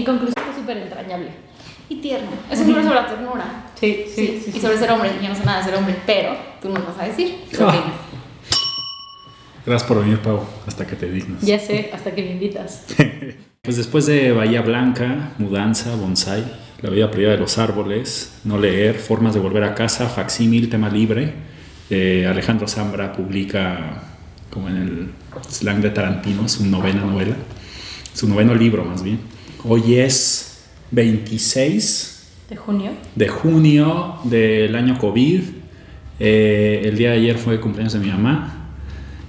mi conclusión es súper entrañable. Y tierno. Es un libro sobre la ternura. Sí, sí, sí. y sobre ser hombre. Yo no sé nada de ser hombre, pero tú nos vas a decir. ¿Qué Ah. Gracias por venir, Pau, hasta que te dignas. Ya sé, hasta que me invitas. Pues después de Bahía Blanca, Mudanza, Bonsai, La vida privada de los árboles, No leer, Formas de volver a casa, Facsímil, Tema libre, eh, Alejandro Zambra publica, como en el slang de Tarantino, su novena novela, su noveno libro más bien. Hoy es 26 De junio. de junio del año COVID. Eh, el día de ayer fue el cumpleaños de mi mamá.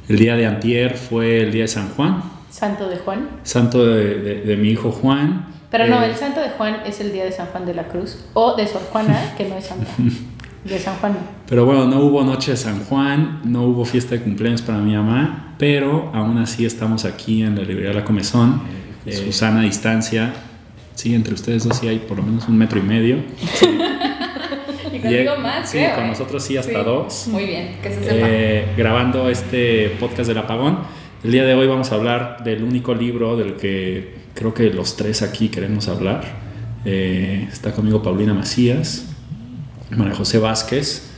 El día de antier fue el día de San Juan, Santo de Juan. santo de, de- de mi hijo Juan. Pero no, Eh, el santo de Juan es el día de San Juan de la Cruz. O de Sor Juana, que no es santa. De San Juan. Pero bueno, no hubo noche de San Juan, no hubo fiesta de cumpleaños para mi mamá, pero aún así estamos aquí en la librería La Comezón, eh, Susana a distancia. Sí, entre ustedes dos sí hay por lo menos un metro y medio. Y conmigo Y- más, Sí, creo, con ¿eh? nosotros sí hasta Sí. dos. Muy bien, que se sepa. eh, grabando este podcast del apagón. El día de hoy vamos a hablar del único libro del que creo que los tres aquí queremos hablar. Eh, está conmigo Paulina Macías, María José Vázquez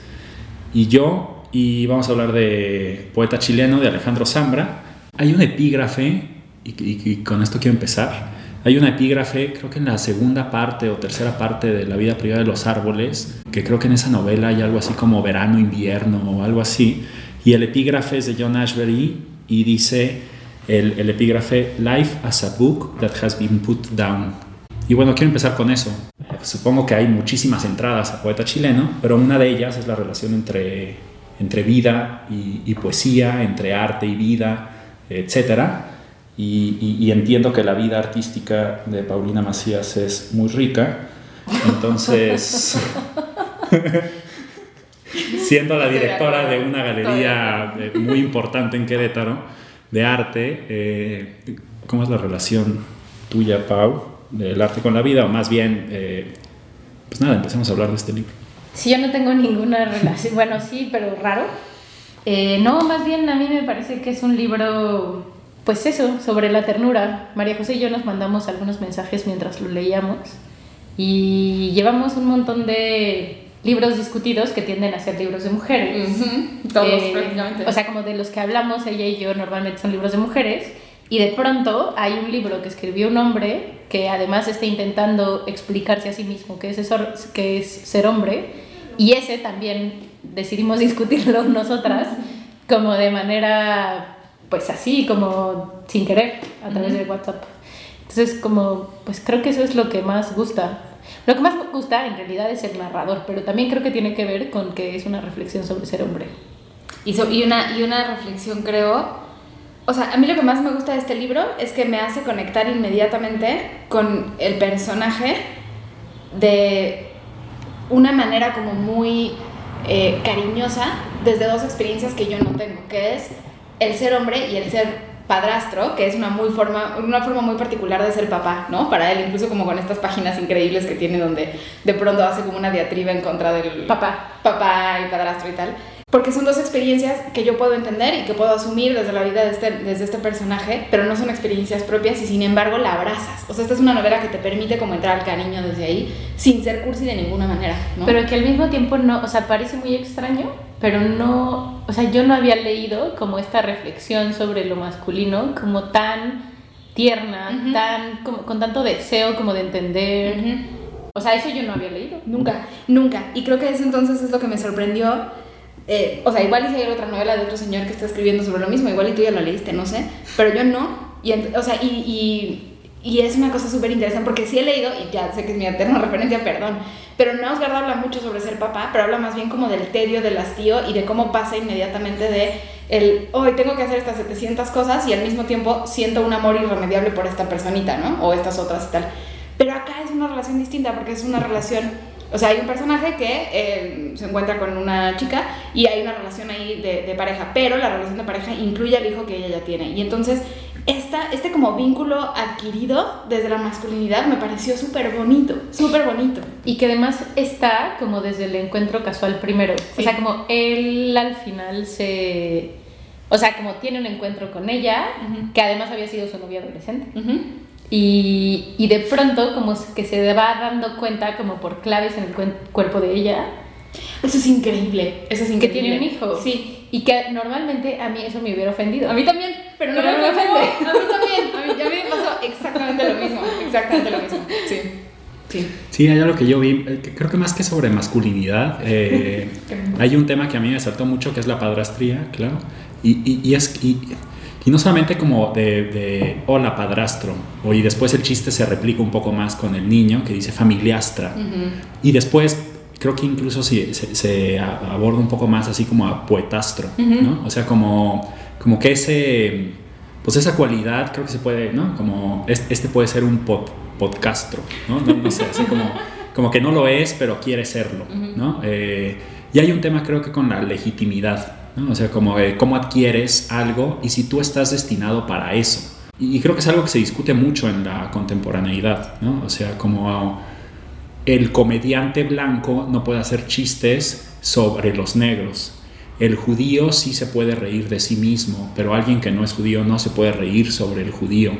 y yo. Y vamos a hablar de poeta chileno, de Alejandro Zambra. Hay un epígrafe, y, y- y con esto quiero empezar. Hay una epígrafe, creo que en la segunda parte o tercera parte de La vida privada de los árboles, que creo que en esa novela hay algo así como verano, invierno o algo así. Y el epígrafe es de John Ashbery y dice el, el epígrafe Life as a book that has been put down. Y bueno, quiero empezar con eso. Eh, Supongo que hay muchísimas entradas a poeta chileno, pero una de ellas es la relación entre, entre vida y, y poesía, entre arte y vida, etcétera. Y, y- y entiendo que la vida artística de Paulina Macías es muy rica. Entonces, siendo la directora de una galería muy importante en Querétaro de arte, eh, ¿cómo es la relación tuya, Pau, del arte con la vida? O más bien, eh, pues nada, empecemos a hablar de este libro. Si yo no tengo ninguna relación, bueno, sí, pero raro. Eh, no, más bien a mí me parece que es un libro, pues eso, sobre la ternura. María José y yo nos mandamos algunos mensajes mientras lo leíamos y llevamos un montón de libros discutidos que tienden a ser libros de mujeres. Todos, Eh, prácticamente. O sea, como de los que hablamos ella y yo normalmente son libros de mujeres. Y de pronto hay un libro que escribió un hombre que además está intentando explicarse a sí mismo que es, eso- que es ser hombre. Y ese también decidimos discutirlo nosotras como de manera, pues así, como sin querer, a través de WhatsApp. Entonces, como, pues creo que eso es lo que más gusta. Lo que más gusta en realidad es el narrador, pero también creo que tiene que ver con que es una reflexión sobre ser hombre. Y, so- y, una, y una reflexión, creo. O sea, a mí lo que más me gusta de este libro es que me hace conectar inmediatamente con el personaje de una manera como muy eh, cariñosa desde dos experiencias que yo no tengo, que es el ser hombre y el ser padrastro, que es una, muy forma, una forma muy particular de ser papá, ¿no? Para él, incluso como con estas páginas increíbles que tiene donde de pronto hace como una diatriba en contra del Papá. papá y padrastro y tal. Porque son dos experiencias que yo puedo entender y que puedo asumir desde la vida de este, desde este personaje, pero no son experiencias propias y sin embargo la abrazas. O sea, esta es una novela que te permite como entrar al cariño desde ahí, sin ser cursi de ninguna manera, ¿no? Pero que al mismo tiempo no, o sea, parece muy extraño, pero no, o sea, yo no había leído como esta reflexión sobre lo masculino como tan tierna, Ujú. tan, como, con tanto deseo como de entender. Ujú. O sea, eso yo no había leído. Nunca, nunca. Y creo que eso entonces es lo que me sorprendió. Eh, o sea, igual y otra novela de otro señor que está escribiendo sobre lo mismo, igual y tú ya lo leíste, no sé, pero yo no. Y, o sea, y, y, y es una cosa súper interesante porque sí he leído, y ya sé que es mi eterna referencia, perdón, pero Nausgard habla mucho sobre ser papá, pero habla más bien como del tedio, del hastío y de cómo pasa inmediatamente de el, hoy tengo que hacer estas 700 cosas y al mismo tiempo siento un amor irremediable por esta personita, ¿no? O estas otras y tal. Pero acá es una relación distinta porque es una relación o sea, hay un personaje que eh, se encuentra con una chica y hay una relación ahí de, de pareja, pero la relación de pareja incluye al hijo que ella ya tiene. Y entonces, esta, este como vínculo adquirido desde la masculinidad me pareció súper bonito, súper bonito. Y que además está como desde el encuentro casual primero. O sea, como él al final se... O sea, como tiene un encuentro con ella, que además había sido su novia adolescente. Y, y de pronto como que se va dando cuenta como por claves en el cuerpo de ella Eso es increíble. Eso es que increíble. tiene un hijo. Sí. Y que normalmente a mí eso me hubiera ofendido. A mí también, pero no Pero me no me ofende. ofende. A mí también. A mí, a mí me pasó exactamente lo mismo. Exactamente lo mismo. Sí. Sí. Sí, hay algo que yo vi, eh, que creo que más que sobre masculinidad, eh, hay un tema que a mí me saltó mucho que es la padrastría, claro. Y, y- y es. Y, y no solamente como de, de hola padrastro, o y después el chiste se replica un poco más con el niño que dice familiastra. Y después creo que incluso se, se- se aborda un poco más así como a poetastro, ¿no? O sea, como, como que ese, pues esa cualidad creo que se puede, ¿no? Como es- este puede ser un pod- podcastro, ¿no? No, no sé, así como, como que no lo es, pero quiere serlo, ¿no? Eh, y hay un tema creo que con la legitimidad, ¿no? O sea, como eh, cómo adquieres algo y si tú estás destinado para eso. Y, creo que es algo que se discute mucho en la contemporaneidad, ¿no? O sea, como el comediante blanco no puede hacer chistes sobre los negros. El judío sí se puede reír de sí mismo, pero alguien que no es judío no se puede reír sobre el judío.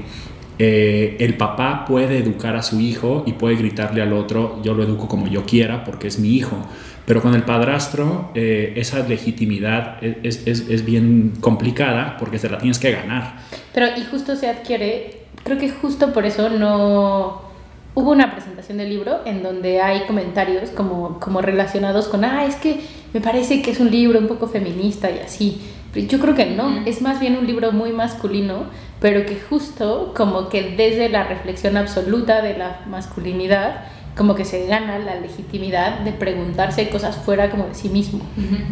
Eh, el papá puede educar a su hijo y puede gritarle al otro, yo lo educo como yo quiera porque es mi hijo. Pero con el padrastro eh, esa legitimidad es, es- es bien complicada porque se la tienes que ganar. Pero y justo se adquiere, creo que justo por eso no hubo una presentación del libro en donde hay comentarios como, como relacionados con, ah, es que me parece que es un libro un poco feminista y así. Pero yo creo que no, es más bien un libro muy masculino, pero que justo como que desde la reflexión absoluta de la masculinidad, como que se gana la legitimidad de preguntarse cosas fuera como de sí mismo.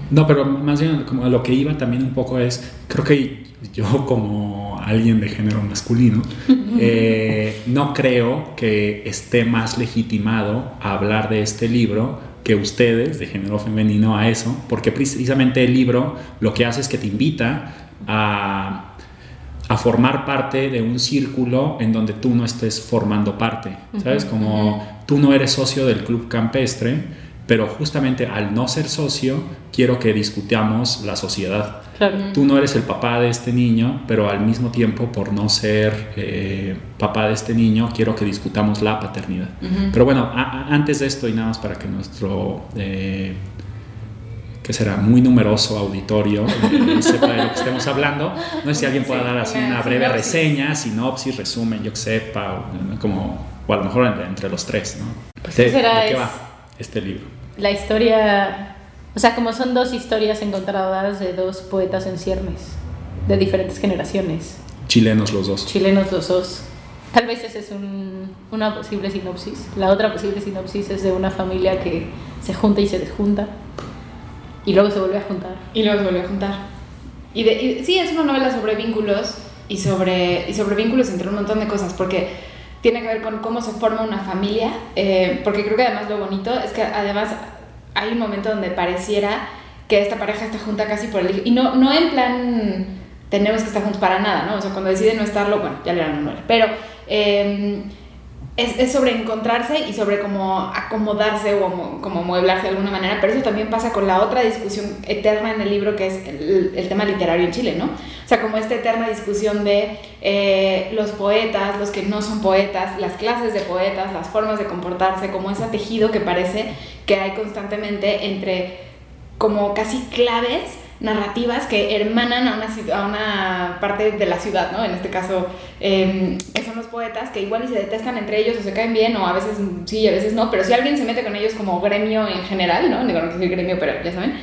No, pero más bien como a lo que iba también un poco es, creo que yo como alguien de género masculino, eh, no creo que esté más legitimado a hablar de este libro que ustedes de género femenino a eso, porque precisamente el libro lo que hace es que te invita a, a formar parte de un círculo en donde tú no estés formando parte, ¿sabes? Como tú no eres socio del club campestre, pero justamente al no ser socio, quiero que discutamos la sociedad. Claro. Tú no eres el papá de este niño, pero al mismo tiempo, por no ser eh, papá de este niño, quiero que discutamos la paternidad. Pero bueno, antes de esto y nada más para que nuestro, eh, que será muy numeroso auditorio, eh, sepa de lo que estemos hablando, no sé si alguien pueda dar así una breve reseña, sinopsis, resumen, yo que sepa, o, como, o a lo mejor entre, entre los tres, ¿no? Pues, ¿De, ¿qué será? de qué Es- va este libro? La historia, o sea, como son dos historias encontradas de dos poetas en ciernes, de diferentes generaciones, Chilenos los dos. chilenos los dos. Tal vez esa es un- una posible sinopsis. La otra posible sinopsis es de una familia que se junta y se desjunta y luego se vuelve a juntar. Y luego se volvió a juntar. Y, de, y sí, es una novela sobre vínculos y sobre, y sobre vínculos entre un montón de cosas, porque tiene que ver con cómo se forma una familia, eh, porque creo que además lo bonito es que además hay un momento donde pareciera que esta pareja está junta casi por el... Y no, no en plan tenemos que estar juntos para nada, ¿no? O sea, cuando deciden no estarlo, bueno, ya le dan un pero... eh, es, es sobre encontrarse y sobre cómo acomodarse o mo- como mueblarse de alguna manera, pero eso también pasa con la otra discusión eterna en el libro que es el, el tema literario en Chile, ¿no? O sea, como esta eterna discusión de eh, los poetas, los que no son poetas, las clases de poetas, las formas de comportarse, como ese tejido que parece que hay constantemente entre como casi claves narrativas que hermanan a una, a una parte de la ciudad, ¿no? En este caso, que son los poetas, que igual y se detestan entre ellos o se caen bien, o a veces sí a veces no, pero si alguien se mete con ellos como gremio en general, ¿no? Digo, no quiero decir gremio, pero ya saben,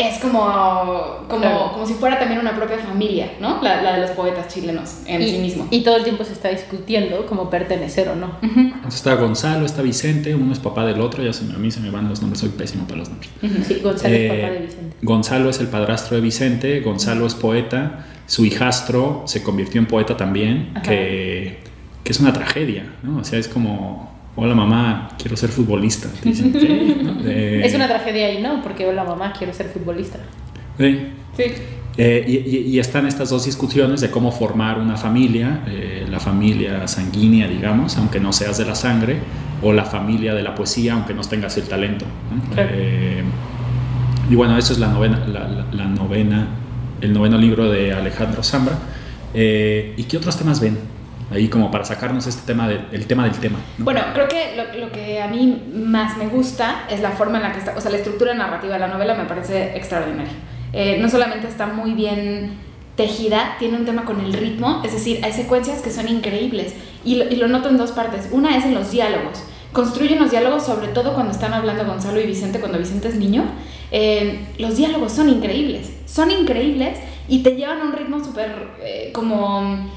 es como, como, Claro. como si fuera también una propia familia, ¿no? La, la de los poetas chilenos en y, sí mismo. y todo el tiempo se está discutiendo como pertenecer o no. Entonces está Gonzalo, está Vicente, uno es papá del otro, ya se me, a mí se me van los nombres, soy pésimo para los nombres. Sí, Gonzalo es Eh, papá de Vicente. Gonzalo es el padrastro de Vicente, Gonzalo es poeta, su hijastro se convirtió en poeta también, Ajá. que, que es una tragedia, ¿no? O sea, es como, hola mamá, quiero ser futbolista. Eh, Es una tragedia y no, porque hola mamá, quiero ser futbolista. Sí. Eh, y, están estas dos discusiones de cómo formar una familia, eh, la familia sanguínea, digamos, aunque no seas de la sangre, o la familia de la poesía, aunque no tengas el talento. ¿no? Claro. Eh, y bueno, eso es la novena, la, la- la novena, el noveno libro de Alejandro Zambra. ¿Y qué otros temas ven? Ahí como para sacarnos este tema del el tema del tema. ¿no? Bueno, creo que lo, que a mí más me gusta es la forma en la que está, o sea, la estructura narrativa de la novela me parece extraordinaria. Eh, no solamente está muy bien tejida, tiene un tema con el ritmo, es decir, hay secuencias que son increíbles y lo, y lo noto en dos partes. Una es en los diálogos. Construyen los diálogos, sobre todo cuando están hablando Gonzalo y Vicente, cuando Vicente es niño. Eh, los diálogos son increíbles, son increíbles y te llevan a un ritmo súper eh, como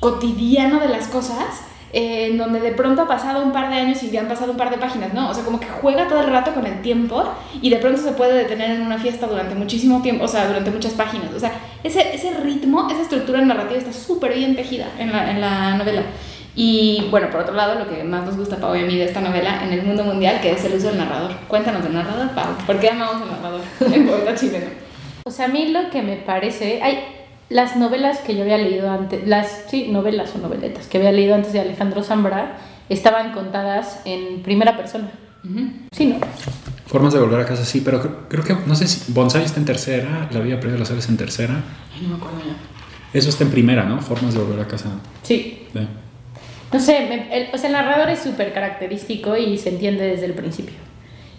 cotidiano de las cosas, eh, en donde de pronto ha pasado un par de años y ya han pasado un par de páginas, ¿no? O sea, como que juega todo el rato con el tiempo y de pronto se puede detener en una fiesta durante muchísimo tiempo, o sea, durante muchas páginas. O sea, ese, ese ritmo, esa estructura narrativa está súper bien tejida en la, en la novela. Y bueno, por otro lado, lo que más nos gusta, Pau y a mí de esta novela en el mundo mundial, que es el uso del narrador. Cuéntanos del narrador, Pau. ¿Por qué amamos al narrador en poeta chileno? O sea, a mí lo que me parece, hay las novelas que yo había leído antes, las sí, novelas o noveletas que había leído antes de Alejandro Zambra, estaban contadas en primera persona. Uh -huh. Sí, ¿no? Formas de volver a casa, sí, pero creo, creo que, no sé si Bonsai está en tercera, La vida previa de las aves en tercera. Ay, no me acuerdo ya. Eso está en primera, ¿no? Formas de volver a casa. Sí. sí. No sé, me, el, o sea, el narrador es súper característico y se entiende desde el principio.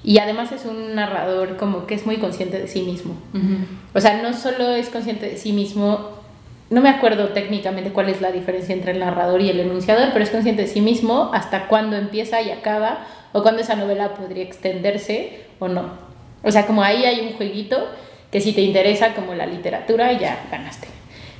Y además es un narrador como que es muy consciente de sí mismo. Uh -huh. O sea, no solo es consciente de sí mismo, no me acuerdo técnicamente cuál es la diferencia entre el narrador y el enunciador, pero es consciente de sí mismo hasta cuándo empieza y acaba, o cuándo esa novela podría extenderse o no. O sea, como ahí hay un jueguito que si te interesa como la literatura ya ganaste.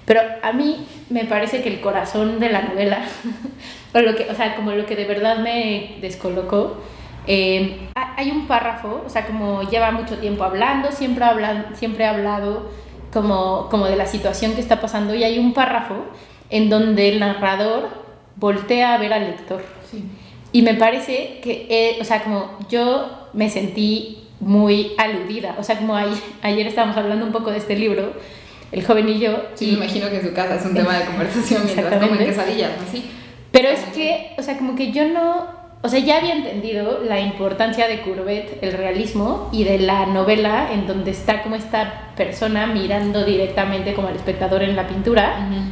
Pero a mí me parece que el corazón de la novela, o, lo que, o sea, como lo que de verdad me descolocó, eh, hay un párrafo, o sea, como lleva mucho tiempo hablando, siempre, habla, siempre ha hablado como, como de la situación que está pasando y hay un párrafo en donde el narrador voltea a ver al lector. Sí. Y me parece que, eh, o sea, como yo me sentí muy aludida, o sea, como ayer, ayer estábamos hablando un poco de este libro, el joven y yo. Sí, y, me imagino que en su casa es un tema de conversación mientras comen quesadillas, ¿no? Sí. Pero es que, o sea, como que yo no, o sea, ya había entendido la importancia de Courbet, el realismo, y de la novela en donde está como esta persona mirando directamente como al espectador en la pintura, uh -huh.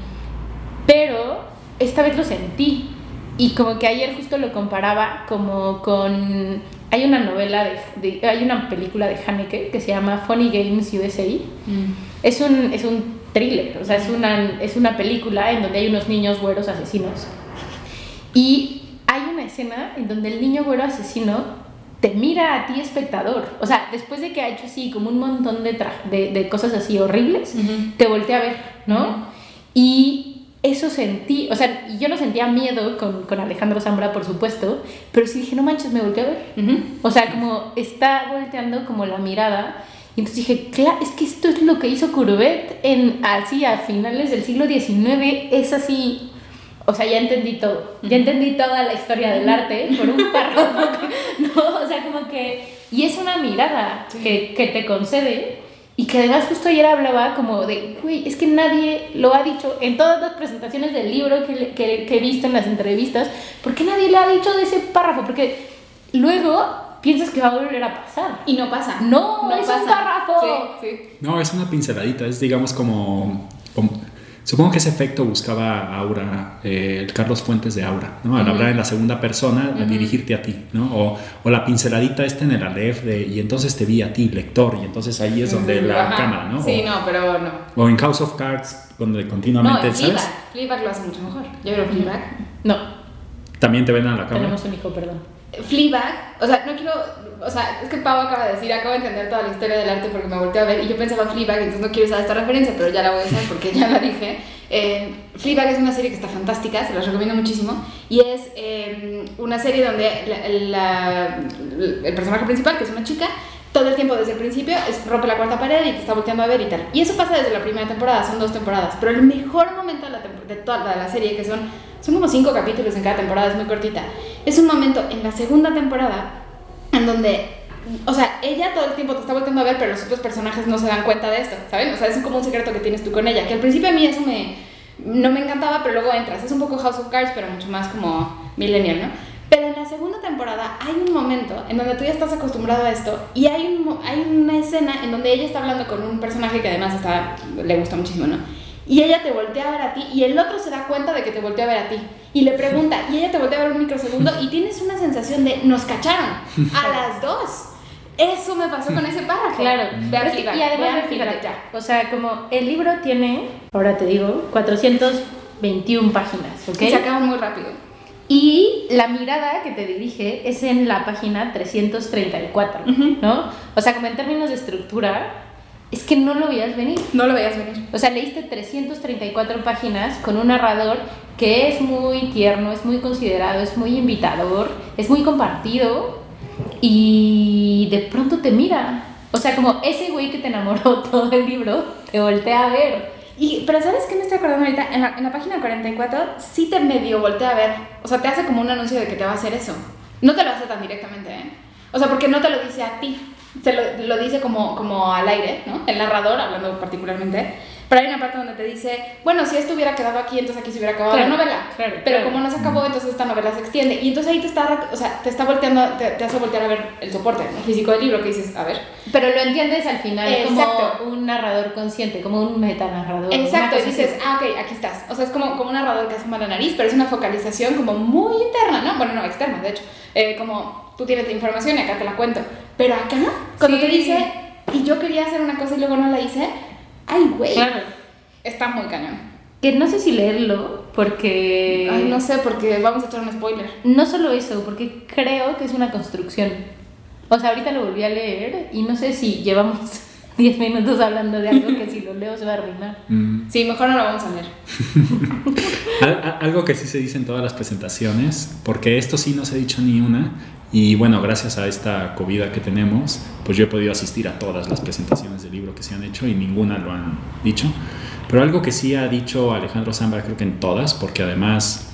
pero esta vez lo sentí. Y como que ayer justo lo comparaba como con... Hay una novela, de, de hay una película de Haneke que se llama Funny Games USA. Mm. Es, un, es un thriller, o sea, es una, es una película en donde hay unos niños güeros asesinos. Y hay una escena en donde el niño güero asesino te mira a ti espectador. O sea, después de que ha hecho así como un montón de, de, de cosas así horribles, uh -huh. te voltea a ver, ¿no? Uh -huh. Y eso sentí, o sea, yo no sentía miedo con, con, Alejandro Zambra, por supuesto, pero sí dije, no manches, me volteé a ver. Uh -huh. O sea, como está volteando como la mirada. Y entonces dije, claro, es que esto es lo que hizo Courbet en, así a finales del siglo XIX, es así o sea, ya entendí todo. Ya entendí toda la historia del arte por un párrafo. no, o sea, como que. Y es una mirada sí. que, que, te concede. Y que además, justo ayer hablaba como de, güey, es que nadie lo ha dicho en todas las presentaciones del libro que, que, que he visto en las entrevistas. ¿Por qué nadie le ha dicho de ese párrafo? Porque luego piensas que va a volver a pasar. Y no pasa. No, no es pasa. un párrafo. Sí, sí. No, es una pinceladita. Es, digamos, como, como Supongo que ese efecto buscaba Aura, eh, el Carlos Fuentes de Aura, ¿no? Al uh -huh. hablar en la segunda persona, uh -huh. dirigirte a ti, ¿no? O, o, la pinceladita esta en el Aleph de, y entonces te vi a ti, lector, y entonces ahí es donde uh -huh. la cámara, ¿no? Sí, o, no, pero no. O en House of Cards, donde continuamente, no, ¿sabes? Fleabag. Fleabag lo hace mucho mejor. Yo creo Fleabag. No. También te ven a la cámara. Tenemos un hijo, perdón. Fleabag, o sea, no quiero, o sea, es que Pau acaba de decir, acabo de entender toda la historia del arte porque me volteé a ver y yo pensaba Fleabag, entonces no quiero usar esta referencia, pero ya la voy a usar porque ya la dije. Eh, Fleabag es una serie que está fantástica, se las recomiendo muchísimo y es eh, una serie donde la, la, el personaje principal, que es una chica, todo el tiempo desde el principio es, rompe la cuarta pared y te está volteando a ver y tal. Y eso pasa desde la primera temporada, son dos temporadas, pero el mejor momento de, la, de toda la serie, que son, son como cinco capítulos en cada temporada, es muy cortita, es un momento en la segunda temporada en donde o sea, ella todo el tiempo te está volteando a ver, pero los otros personajes no se dan cuenta de esto, ¿saben? O sea, es como un secreto que tienes tú con ella, que al principio a mí eso me, no me encantaba, pero luego entras. Es un poco House of Cards, pero mucho más como millennial, ¿no? Pero en la segunda temporada hay un momento en donde tú ya estás acostumbrado a esto y hay, un, hay una escena en donde ella está hablando con un personaje que además está, le gusta muchísimo, ¿no? Y ella te voltea a ver a ti y el otro se da cuenta de que te voltea a ver a ti y le pregunta y ella te voltea a ver un microsegundo y tienes una sensación de nos cacharon a las dos. Eso me pasó con ese párrafo. Claro, a es que- y además ya. O sea, como el libro tiene, ahora te digo, 421 páginas, ¿ok? Y se acaban muy rápido. Y la mirada que te dirige es en la página 334, Ujú. ¿no? O sea, como en términos de estructura, es que no lo veías venir. No lo veías venir. O sea, leíste 334 páginas con un narrador que es muy tierno, es muy considerado, es muy invitador, es muy compartido y de pronto te mira. O sea, como ese güey que te enamoró todo el libro, te voltea a ver. Y, pero ¿sabes qué me estoy acordando ahorita? En la, en la página 44 sí te medio voltea a ver. O sea, te hace como un anuncio de que te va a hacer eso. No te lo hace tan directamente, ¿eh? O sea, porque no te lo dice a ti. Se lo, lo dice como, como al aire, ¿no? El narrador, hablando particularmente. Pero hay una parte donde te dice, bueno, si esto hubiera quedado aquí, entonces aquí se hubiera acabado Claro, la novela. claro, pero claro. como no se acabó, entonces esta novela se extiende. Y entonces ahí te está, o sea, te está volteando, te, te hace voltear a ver el soporte físico del libro, que dices, a ver, Pero lo entiendes al final Exacto. como un narrador consciente, como un metanarrador. Exacto, y dices, ah, ok, aquí estás. O sea, es como, como un narrador que asoma la nariz, pero es una focalización como muy interna, ¿no? Bueno, no, externa, de hecho. Eh, como tú tienes la información y acá te la cuento. Pero acá, cuando Sí. te dice, y yo quería hacer una cosa y luego no la hice, ay, güey, Claro. está muy cañón. Que no sé si leerlo, porque... Ay, no sé, porque vamos a echar un spoiler. No solo eso, porque creo que es una construcción. O sea, ahorita lo volví a leer y no sé si llevamos 10 minutos hablando de algo que si lo leo se va a arruinar. Mm. Sí, mejor no lo vamos a leer. Al- a- Algo que sí se dice en todas las presentaciones, porque esto sí no se ha dicho ni una, y bueno, gracias a esta COVID que tenemos, pues yo he podido asistir a todas las presentaciones del libro que se han hecho y ninguna lo han dicho. Pero algo que sí ha dicho Alejandro Zambra, creo que en todas, porque además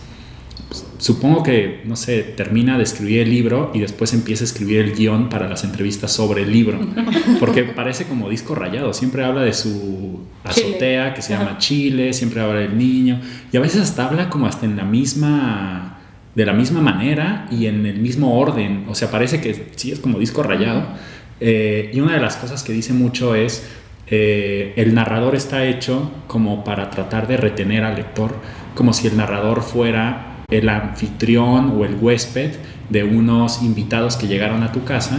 supongo que, no sé, termina de escribir el libro y después empieza a escribir el guion para las entrevistas sobre el libro, porque parece como disco rayado, siempre habla de su Chile. azotea que se llama. Chile, siempre habla del niño y a veces hasta habla como hasta en la misma de la misma manera y en el mismo orden, o sea, parece que sí es como disco rayado. Eh, y una de las cosas que dice mucho es eh, el narrador está hecho como para tratar de retener al lector, como si el narrador fuera el anfitrión o el huésped de unos invitados que llegaron a tu casa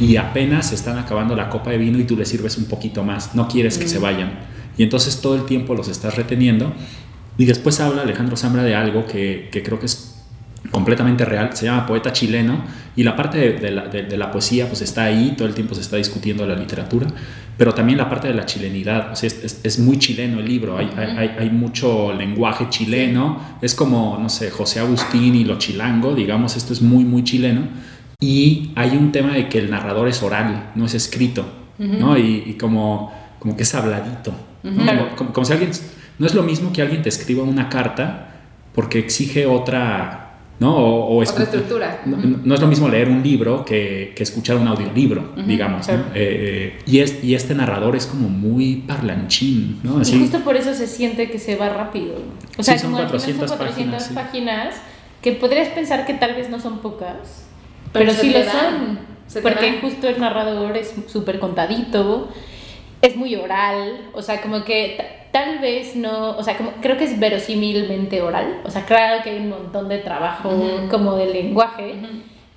y apenas están acabando la copa de vino y tú les sirves un poquito más, no quieres que se vayan. Y entonces todo el tiempo los estás reteniendo. Y después habla Alejandro Zambra de algo que, que creo que es completamente real, se llama poeta chileno. Y la parte de, de la, de- de la poesía pues está ahí, todo el tiempo se está discutiendo la literatura, pero también la parte de la chilenidad, o sea, es, es- es muy chileno el libro, hay, hay- hay, mucho lenguaje chileno, es como, no sé, José Agustín y lo chilango, digamos, esto es muy, muy chileno, y hay un tema de que el narrador es oral, no es escrito, ¿no? Y, y como, como que es habladito, ¿no? Claro. como, como- como si alguien, no es lo mismo que alguien te escriba una carta porque exige otra, ¿no? O, o Otra estructura. No, no es lo mismo leer un libro que, que escuchar un audiolibro, digamos. Eh, eh, y, es, y este narrador es como muy parlanchín, ¿no? Y justo por eso se siente que se va rápido. O sea, Sí, son como al final 400 son 400 páginas, sí. páginas, que podrías pensar que tal vez no son pocas, Pero sí lo dan, son. Porque dan. justo el narrador es súper contadito, es muy oral, o sea, como que tal vez no, o sea, como, creo que es verosímilmente oral, o sea, claro que hay un montón de trabajo como de lenguaje,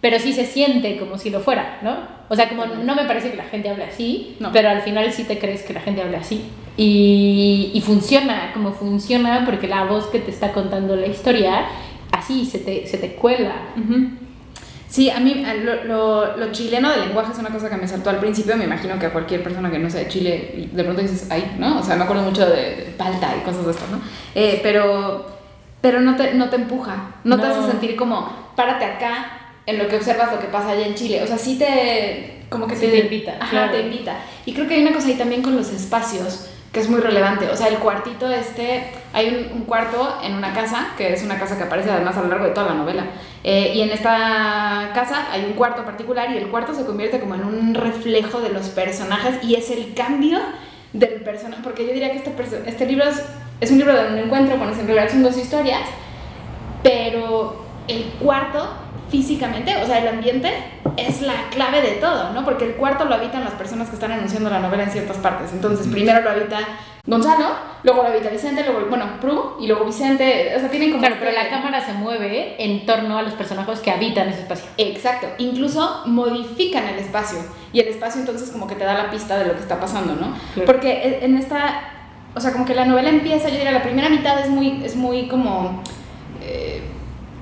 pero sí se siente como si lo fuera, ¿no? O sea, como no me parece que la gente hable así, No. pero al final sí te crees que la gente hable así. Y, y funciona, como funciona, porque la voz que te está contando la historia, así se te, se te cuela. Sí, a mí a lo, lo- lo chileno del lenguaje es una cosa que me saltó al principio. Me imagino que a cualquier persona que no sea de Chile, de pronto dices, ay, ¿no? O sea, me acuerdo mucho de, de palta y cosas de esto, ¿no? Eh, pero pero no, te, no te empuja, no, te No. hace sentir como, párate acá en lo que observas lo que pasa allá en Chile. O sea, sí te, como que Sí te invita, Ajá, claro. te invita. Y creo que hay una cosa ahí también con los espacios que es muy relevante. O sea, el cuartito este, hay un, cuarto en una casa, que es una casa que aparece además a lo largo de toda la novela. Eh, y en esta casa hay un cuarto particular y el cuarto se convierte como en un reflejo de los personajes y es el cambio del personaje. Porque yo diría que este, este libro es, es un libro de un encuentro, bueno, en realidad son dos historias, pero el cuarto físicamente, o sea, el ambiente es la clave de todo, ¿no? Porque el cuarto lo habitan las personas que están anunciando la novela en ciertas partes. Entonces, primero lo habita Gonzalo, luego lo habita Vicente, luego, bueno, Pru, y luego Vicente, o sea, tienen como... Claro, pero la cámara se mueve en torno a los personajes que habitan ese espacio. Exacto, incluso modifican el espacio y el espacio entonces como que te da la pista de lo que está pasando, ¿no? Claro. Porque e- en esta, o sea, como que la novela empieza, yo diría, la primera mitad es muy, es muy como, eh,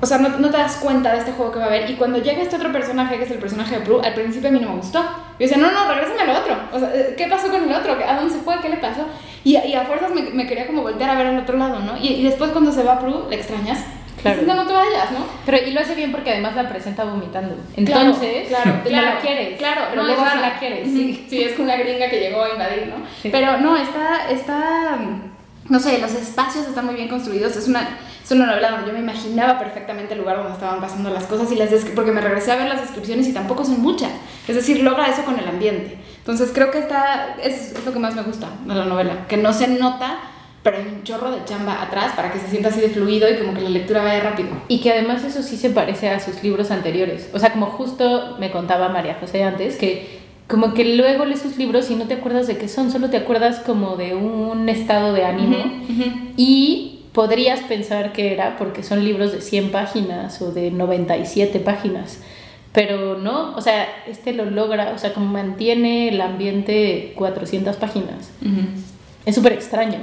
o sea, no, no te das cuenta de este juego que va a haber y cuando llega este otro personaje, que es el personaje de Prue, al principio a mí no me gustó. Yo decía, no, no, regrésame al otro, o sea, eh, ¿qué pasó con el otro? ¿A dónde se fue? ¿Qué le pasó? Y, a- y a fuerzas me, me quería como voltear a ver al otro lado, ¿no? Y, y después cuando se va Prue, le extrañas. Claro. Dices, no, no te vayas, ¿no? Pero y lo hace bien porque además la presenta vomitando. Entonces, claro, no claro, la quieres. Claro, pero no, luego sí la quieres. Sí. Sí, es como una gringa que llegó a invadir, ¿no? Sí. Pero no, está, está, no sé, los espacios están muy bien construidos. Es una, es una novela donde yo me imaginaba perfectamente el lugar donde estaban pasando las cosas y las porque me regresé a ver las descripciones y tampoco son muchas. Es decir, logra eso con el ambiente. Entonces creo que está, es, es lo que más me gusta de la novela, que no se nota, pero hay un chorro de chamba atrás para que se sienta así de fluido y como que la lectura vaya rápido. Y que además eso sí se parece a sus libros anteriores. O sea, como justo me contaba María José antes, que como que luego lees sus libros y no te acuerdas de qué son, solo te acuerdas como de un estado de ánimo. Y podrías pensar que era porque son libros de 100 páginas o de 97 páginas. Pero no, o sea, este lo logra, o sea, como mantiene el ambiente 400 páginas. Es súper extraño.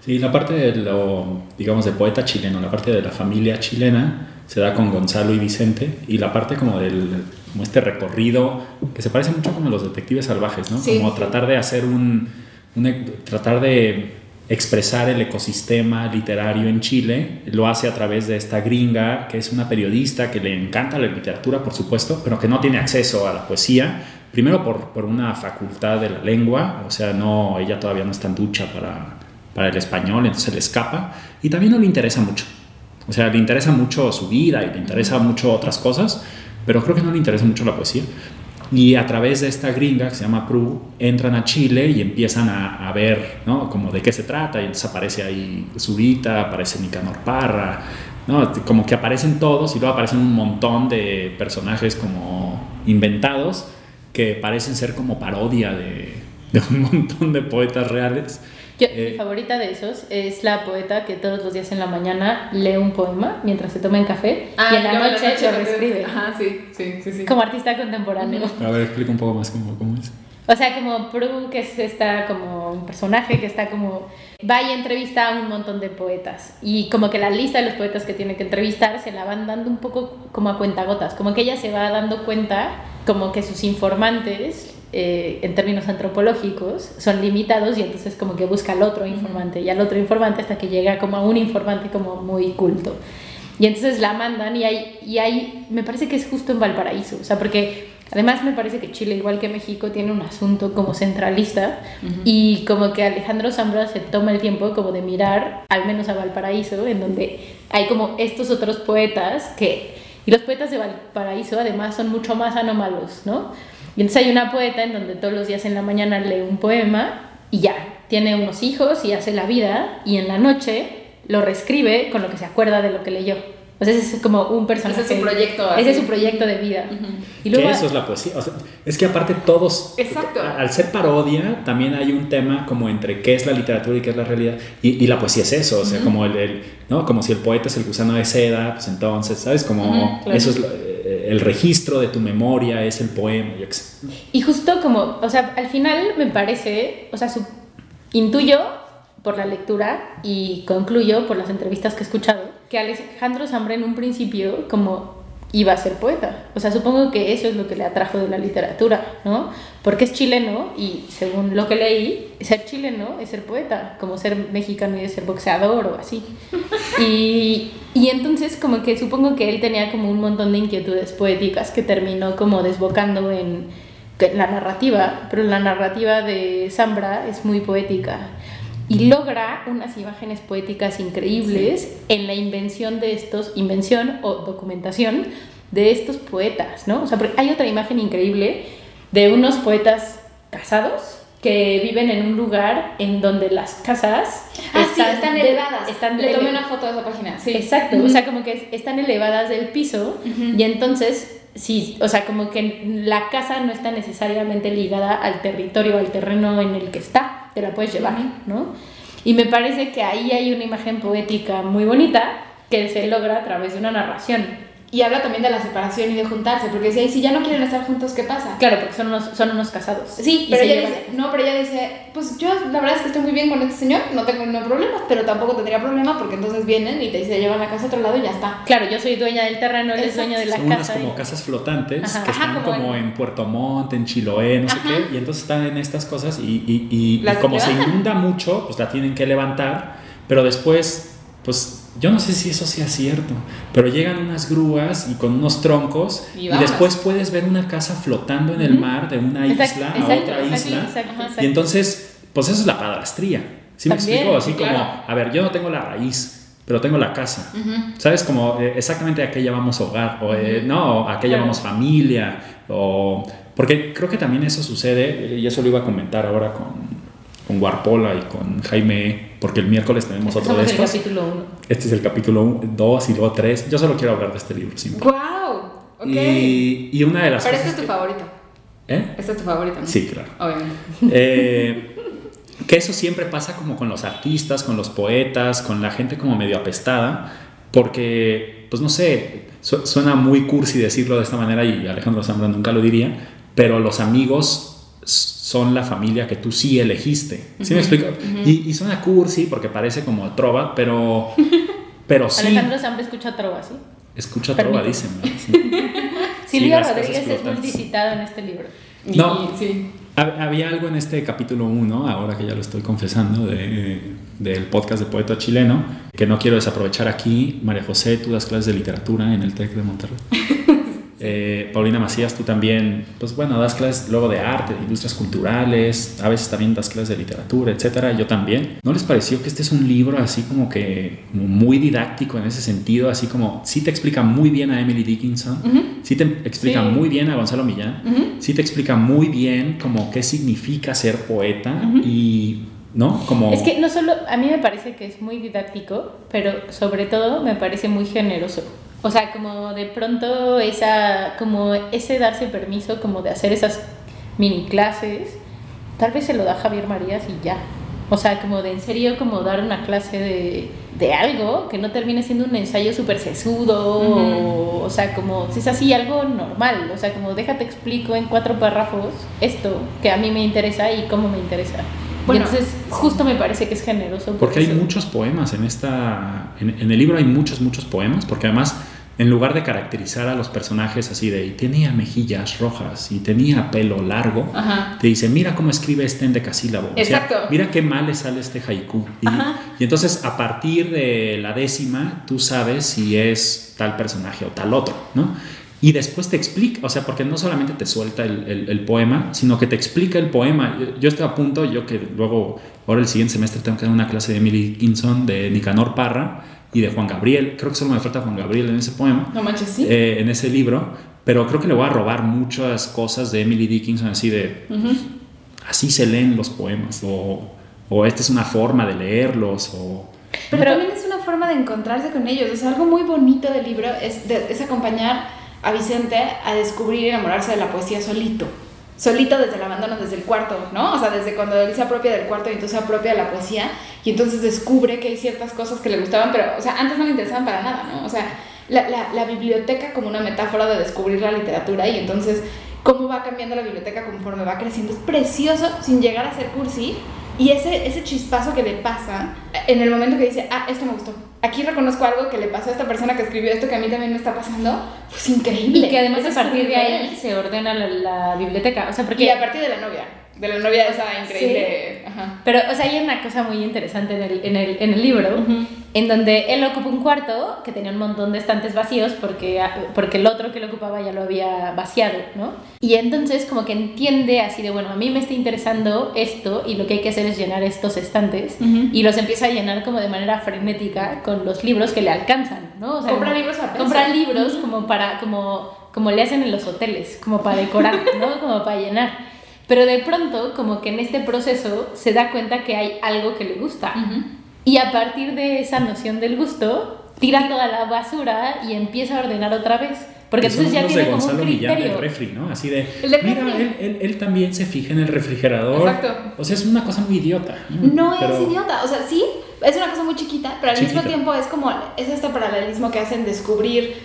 Sí, la parte de lo, digamos, de poeta chileno, la parte de la familia chilena se da con Gonzalo y Vicente y la parte como del, como este recorrido que se parece mucho como los detectives salvajes, ¿no? Sí. Como tratar de hacer un, un tratar de expresar el ecosistema literario en Chile, lo hace a través de esta gringa que es una periodista que le encanta la literatura, por supuesto, pero que no tiene acceso a la poesía, primero por, por una facultad de la lengua, o sea, no, ella todavía no está en ducha para, para el español, entonces le escapa, y también no le interesa mucho. O sea, le interesa mucho su vida y le interesa mucho otras cosas, pero creo que no le interesa mucho la poesía. Y a través de esta gringa que se llama Pru, entran a Chile y empiezan a, a ver, ¿no? Como de qué se trata. Y entonces aparece ahí Zurita, aparece Nicanor Parra, ¿no? Como que aparecen todos y luego aparecen un montón de personajes como inventados que parecen ser como parodia de, de un montón de poetas reales. Yo, Eh, mi favorita de esos es la poeta que todos los días en la mañana lee un poema mientras se toma el café y en la noche lo reescribe. Ajá, sí, sí, sí, sí. Como artista contemporáneo. A ver, explica un poco más cómo, cómo es. O sea, como Prue, que es esta como un personaje que está como va y entrevista a un montón de poetas y como que la lista de los poetas que tiene que entrevistar se la van dando un poco como a cuentagotas, como que ella se va dando cuenta como que sus informantes eh, en términos antropológicos son limitados y entonces como que busca al otro informante y al otro informante hasta que llega como a un informante como muy culto. Y entonces la mandan y hay, y hay, me parece que es justo en Valparaíso, o sea, porque además me parece que Chile, igual que México, tiene un asunto como centralista y como que Alejandro Zambra se toma el tiempo como de mirar al menos a Valparaíso, en donde hay como estos otros poetas que, y los poetas de Valparaíso además son mucho más anómalos, ¿no? Y entonces hay una poeta en donde todos los días en la mañana lee un poema y ya, tiene unos hijos y hace la vida y en la noche lo reescribe con lo que se acuerda de lo que leyó. O sea, ese es como un personaje. Ese es su proyecto, así. Ese es su proyecto de vida. Y Que luego, eso es la poesía. O sea, es que aparte todos, Exacto. al ser parodia, también hay un tema como entre qué es la literatura y qué es la realidad. Y, y la poesía es eso, o sea, como, el, el- ¿no? como si el poeta es el gusano de seda, pues entonces, ¿sabes? Como Ujú, claro. eso es lo- el registro de tu memoria, es el poema. yo qué sé. Y justo como, o sea, al final me parece, o sea, su- intuyo por la lectura y concluyo por las entrevistas que he escuchado que Alejandro Zambra en un principio como iba a ser poeta. O sea, supongo que eso es lo que le atrajo de la literatura, ¿no? Porque es chileno y según lo que leí, ser chileno es ser poeta, como ser mexicano y ser boxeador o así. Y, y entonces como que supongo que él tenía como un montón de inquietudes poéticas que terminó como desbocando en, en la narrativa, pero la narrativa de Zambra es muy poética y logra unas imágenes poéticas increíbles en la invención de estos, invención o documentación de estos poetas, ¿no? O sea, porque hay otra imagen increíble de unos poetas casados que viven en un lugar en donde las casas Ah, sí, están elevadas. están Le tomé una foto de esa página, sí. Exacto, o sea, como que están elevadas del piso y entonces, sí, o sea, como que la casa no está necesariamente ligada al territorio, al terreno en el que está, te la puedes llevar. ¿no? Y me parece que ahí hay una imagen poética muy bonita que se logra a través de una narración. Y habla también de la separación y de juntarse, porque si, si ya no quieren estar juntos, ¿qué pasa? Claro, porque son unos, son unos casados. Sí, pero ella llevan- dice, no, pero ella dice, pues yo la verdad es que estoy muy bien con este señor, no tengo ningún problema, pero tampoco tendría problema porque entonces vienen y te se llevan la casa a otro lado y ya está. Claro, yo soy dueña del terreno, él es dueño de la Son unas como y- casas flotantes Ajá. que Ajá, están como como, en- en Puerto Montt, en Chiloé, no sé qué, y entonces están en estas cosas y, y- y- como se inunda mucho, pues la tienen que levantar, pero después, pues yo no sé si eso sea cierto, pero llegan unas grúas y con unos troncos Y después puedes ver una casa flotando en el mar de una Exacto, isla a otra exacto, isla. Y entonces, pues eso es la padrastría. ¿Sí me explico? Así sí, como, a ver, yo no tengo la raíz, pero tengo la casa. ¿Sabes? Como eh, exactamente a qué llamamos hogar, o eh, no, a qué llamamos familia, o... Porque creo que también eso sucede, eh, y eso lo iba a comentar ahora con, con Guarpola y con Jaime, porque el miércoles tenemos otro de Somos el estos. capítulo 1. Este es el capítulo 2 y luego 3. Yo solo quiero hablar de este libro, siempre. ¡Wow! Ok. Y, y una de las pero este cosas es tu que- favorito. ¿Eh? Este es tu favorito, ¿no? Sí, claro. Obviamente. Eh, que eso siempre pasa como con los artistas, con los poetas, con la gente como medio apestada, porque, pues no sé, su- suena muy cursi decirlo de esta manera y Alejandro Zambra nunca lo diría, pero los amigos son la familia que tú sí elegiste. ¿Sí me explico? y, y suena cursi porque parece como trova, pero, pero sí. Alejandro siempre escucha trova, ¿sí? Escucha trova, dicen. ¿no? Sí. Silvia las casas Rodríguez es multicitado en este libro. Y- No. sí. Hab- Había algo en este capítulo 1, ahora que ya lo estoy confesando, de- del podcast de Poeta Chileno, que no quiero desaprovechar aquí. María José, tú das clases de literatura en el TEC de Monterrey. Eh, Paulina Macías, tú también, pues bueno, das clases luego de arte, de industrias culturales, a veces también das clases de literatura, etcétera. Yo también. ¿No les pareció que este es un libro así como que muy didáctico en ese sentido? Así como, sí te explica muy bien a Emily Dickinson, sí te explica Sí. muy bien a Gonzalo Millán, sí te explica muy bien como qué significa ser poeta y, ¿no? Como... Es que no solo, a mí me parece que es muy didáctico, pero sobre todo me parece muy generoso. O sea, como de pronto esa, como ese darse permiso como de hacer esas mini clases, tal vez se lo da Javier Marías y ya. O sea, como de en serio como dar una clase de, de algo que no termine siendo un ensayo súper sesudo, o, o sea, como si es así algo normal, o sea, como déjate explico en cuatro párrafos esto que a mí me interesa y cómo me interesa. Bueno, entonces justo me parece que es generoso. por Porque hay eso. muchos poemas en esta. En, en el libro hay muchos, muchos poemas, porque además, en lugar de caracterizar a los personajes así de. "Y tenía mejillas rojas y tenía pelo largo, Ajá. te dice: Mira cómo escribe este endecasílabo. O sea, Exacto. mira qué mal le sale este haiku. Y, entonces, a partir de la décima, tú sabes si es tal personaje o tal otro, ¿no? Y después te explica, o sea, porque no solamente te suelta el, el- el poema, sino que te explica el poema. Yo, yo estoy a punto, yo que luego, ahora el siguiente semestre tengo que dar una clase de Emily Dickinson, de Nicanor Parra y de Juan Gabriel. Creo que solo me falta Juan Gabriel en ese poema, No manches, sí. eh, en ese libro, pero creo que le voy a robar muchas cosas de Emily Dickinson, así de, así se leen los poemas, o, o esta es una forma de leerlos, o... Pero, Pero- también es una forma de encontrarse con ellos. O sea, algo muy bonito del libro es, de- es acompañar a Vicente a descubrir y enamorarse de la poesía solito. Solito desde el abandono, desde el cuarto, ¿no? O sea, desde cuando él se apropia del cuarto y entonces se apropia de la poesía y entonces descubre que hay ciertas cosas que le gustaban, pero, o sea, antes no le interesaban para nada, ¿no? O sea, la, la, la biblioteca como una metáfora de descubrir la literatura y entonces cómo va cambiando la biblioteca conforme va creciendo. Es precioso sin llegar a ser cursi. Y ese, ese chispazo que le pasa en el momento que dice, ah, esto me gustó. Aquí reconozco algo que le pasó a esta persona que escribió esto que a mí también me está pasando. Pues increíble. Y que además a partir de ahí se ordena la, la biblioteca. O sea, porque Y a partir de la novia. De la novia esa increíble. Ajá. Pero, o sea, hay una cosa muy interesante en el, en el, en el libro, Ujú. en donde él ocupa un cuarto que tenía un montón de estantes vacíos porque, porque el otro que lo ocupaba ya lo había vaciado, ¿no? Y entonces como que entiende así de, bueno, a mí me está interesando esto y lo que hay que hacer es llenar estos estantes Ujú. y los empieza a llenar como de manera frenética con los libros que le alcanzan, ¿no? O sea, Compra libros a. Compra libros como para, como, como le hacen en los hoteles, como para decorar, ¿no? Como para llenar. Pero de pronto, como que en este proceso se da cuenta que hay algo que le gusta. Ujú. Y a partir de esa noción del gusto, tira toda la basura y empieza a ordenar otra vez. Porque entonces ya los de tiene como un Gonzalo Millán criterio. del refri, ¿no? Así de, mira, él, él- él también se fija en el refrigerador. Exacto. O sea, es una cosa muy idiota. No Pero- es idiota, o sea, sí, es una cosa muy chiquita, pero al mismo Chiquita. tiempo es como, es este paralelismo que hacen descubrir,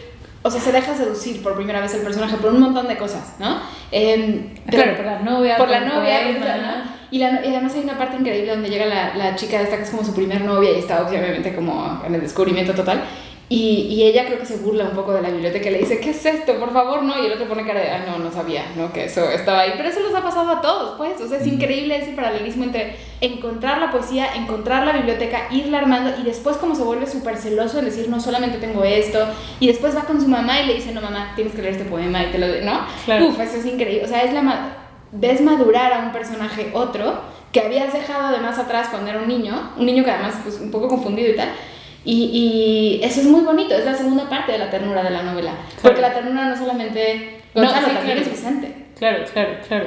o sea, se deja seducir por primera vez el personaje por un montón de cosas, ¿no? Em, pero- Claro, por la novia. por la novia, poema. por la- ¿no? y, la- y además hay una parte increíble donde llega la, la chica esta que es como su primer novia y está obviamente como en el descubrimiento total. Y, y ella creo que se burla un poco de la biblioteca y le dice, ¿qué es esto? Por favor, no. Y el otro pone cara de, ah, no, no sabía, ¿no? Que eso estaba ahí. Pero eso les ha pasado a todos, pues. O sea, es increíble ese paralelismo entre encontrar la poesía, encontrar la biblioteca, irla armando y después como se vuelve súper celoso en decir, no solamente tengo esto. Y después va con su mamá y le dice, no, mamá, tienes que leer este poema y te lo... de- ¿No? Claro. Uf, eso es increíble. O sea, es la... ma- ves madurar a un personaje otro que habías dejado además atrás cuando era un niño, un niño que además pues un poco confundido y tal. Y, y eso es muy bonito, es la segunda parte de la ternura de la novela. Porque la ternura no solamente No, Gonzalo, sí, también claro. es Vicente. Claro, claro, claro.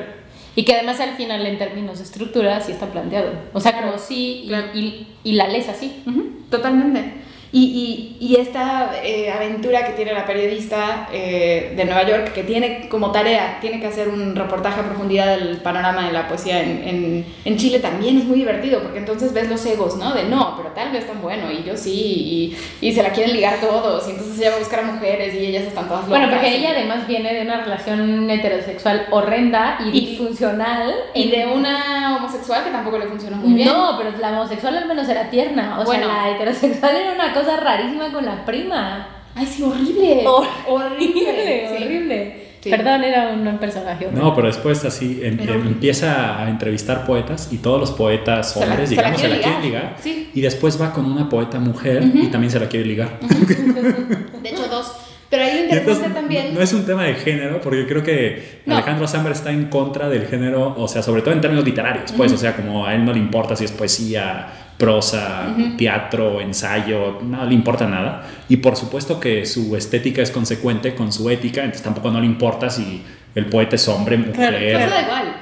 Y que además al final en términos de estructura sí está planteado. O sea, como sí y, Claro. y, y la lees así. Ujú, totalmente. Y, y, y esta eh, aventura que tiene la periodista eh, de Nueva York, que tiene como tarea, tiene que hacer un reportaje a profundidad del panorama de la poesía en, en, en Chile, también es muy divertido, porque entonces ves los egos, ¿no? De no, pero tal vez tan bueno, y yo sí, y, y se la quieren ligar todos, y entonces ella va a buscar a mujeres, y ellas están todas locas. Bueno, porque ella además viene de una relación heterosexual horrenda y, disfuncional. Y de una homosexual que tampoco le funcionó muy bien. No, pero la homosexual al menos era tierna. O Bueno. sea, la heterosexual era una cosa rarísima con la prima. Ay, sí, horrible. Hor- horrible. Horrible, sí. horrible. Sí. Perdón, era un personaje horrible. No, pero después así em- Pero- em- empieza a entrevistar poetas y todos los poetas hombres, se la digamos, se la, quiere quieren ligar. ligar. Sí. Y después va con una poeta mujer y también se la quiere ligar. De hecho, dos. Pero ahí lo interesante entonces, también. No, no es un tema de género, porque creo que No. Alejandro Samber está en contra del género, o sea, sobre todo en términos literarios, pues, o sea, como a él no le importa si es poesía, prosa, teatro, ensayo, no le importa nada. Y por supuesto que su estética es consecuente con su ética, entonces tampoco no le importa si el poeta es hombre, mujer, Pero da igual.